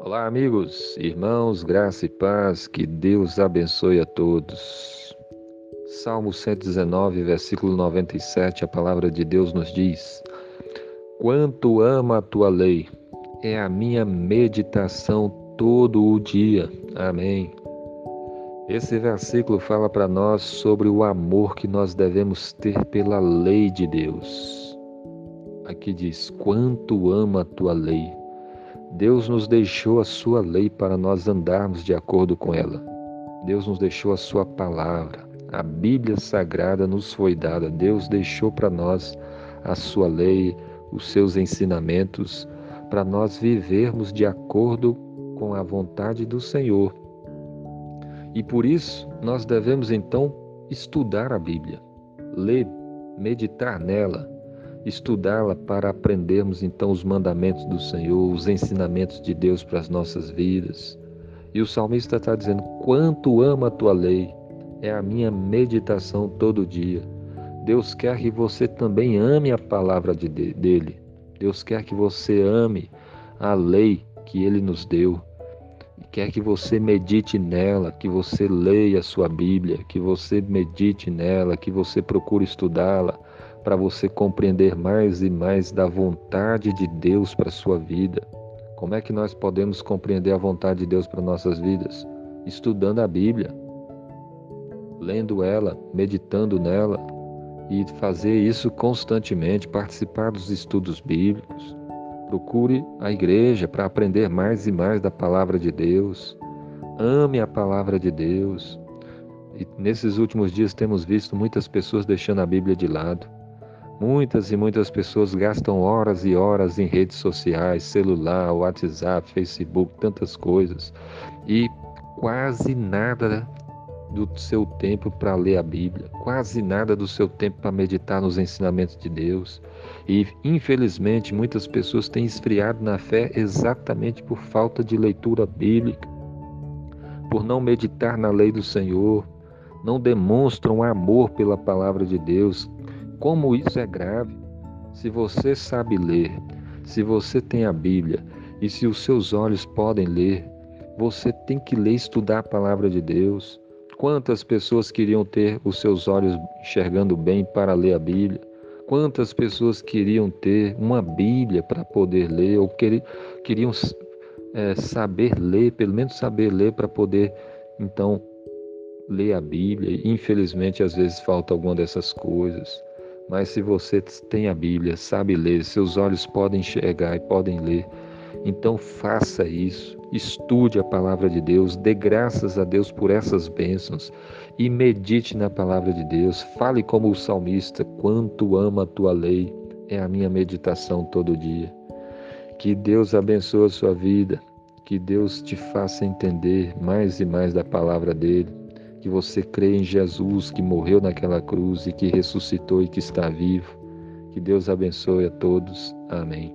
Olá, amigos, irmãos, graça e paz, que Deus abençoe a todos. Salmo 119, versículo 97, a palavra de Deus nos diz: Quanto amo a tua lei, é a minha meditação todo o dia. Amém. Esse versículo fala para nós sobre o amor que nós devemos ter pela lei de Deus. Aqui diz: Quanto amo a tua lei. Deus nos deixou a sua lei para nós andarmos de acordo com ela. Deus nos deixou a sua palavra. A Bíblia Sagrada nos foi dada. Deus deixou para nós a sua lei, os seus ensinamentos, para nós vivermos de acordo com a vontade do Senhor. E por isso nós devemos então estudar a Bíblia, ler, meditar nela, estudá-la para aprendermos então os mandamentos do Senhor, os ensinamentos de Deus para as nossas vidas. E o salmista está dizendo: Quanto amo a tua lei, é a minha meditação todo dia. Deus quer que você também ame a palavra de, dele. Deus quer que você ame a lei que ele nos deu. Quer que você medite nela, que você leia a sua Bíblia, que você medite nela, que você procure estudá-la, para você compreender mais e mais da vontade de Deus para sua vida. Como é que nós podemos compreender a vontade de Deus para nossas vidas? Estudando a Bíblia, lendo ela, meditando nela e fazer isso constantemente, participar dos estudos bíblicos. Procure a igreja para aprender mais e mais da palavra de Deus. Ame a palavra de Deus. E nesses últimos dias temos visto muitas pessoas deixando a Bíblia de lado. Muitas e muitas pessoas gastam horas e horas em redes sociais, celular, WhatsApp, Facebook, tantas coisas, e quase nada do seu tempo para ler a Bíblia, quase nada do seu tempo para meditar nos ensinamentos de Deus. E infelizmente muitas pessoas têm esfriado na fé exatamente por falta de leitura bíblica, por não meditar na lei do Senhor, não demonstram amor pela palavra de Deus, como isso é grave. Se você sabe ler, se você tem a Bíblia e se os seus olhos podem ler, você tem que ler e estudar a palavra de Deus. Quantas pessoas queriam ter os seus olhos enxergando bem para ler a Bíblia? Quantas pessoas queriam ter uma Bíblia para poder ler ou queriam é, saber ler, pelo menos saber ler para poder então ler a Bíblia? Infelizmente, às vezes falta alguma dessas coisas. Mas se você tem a Bíblia, sabe ler, seus olhos podem enxergar e podem ler, então faça isso. Estude a palavra de Deus, dê graças a Deus por essas bênçãos e medite na palavra de Deus. Fale como o salmista: quanto ama a tua lei, é a minha meditação todo dia. Que Deus abençoe a sua vida, que Deus te faça entender mais e mais da palavra dele que você crê em Jesus que morreu naquela cruz e que ressuscitou e que está vivo. Que Deus abençoe a todos. Amém.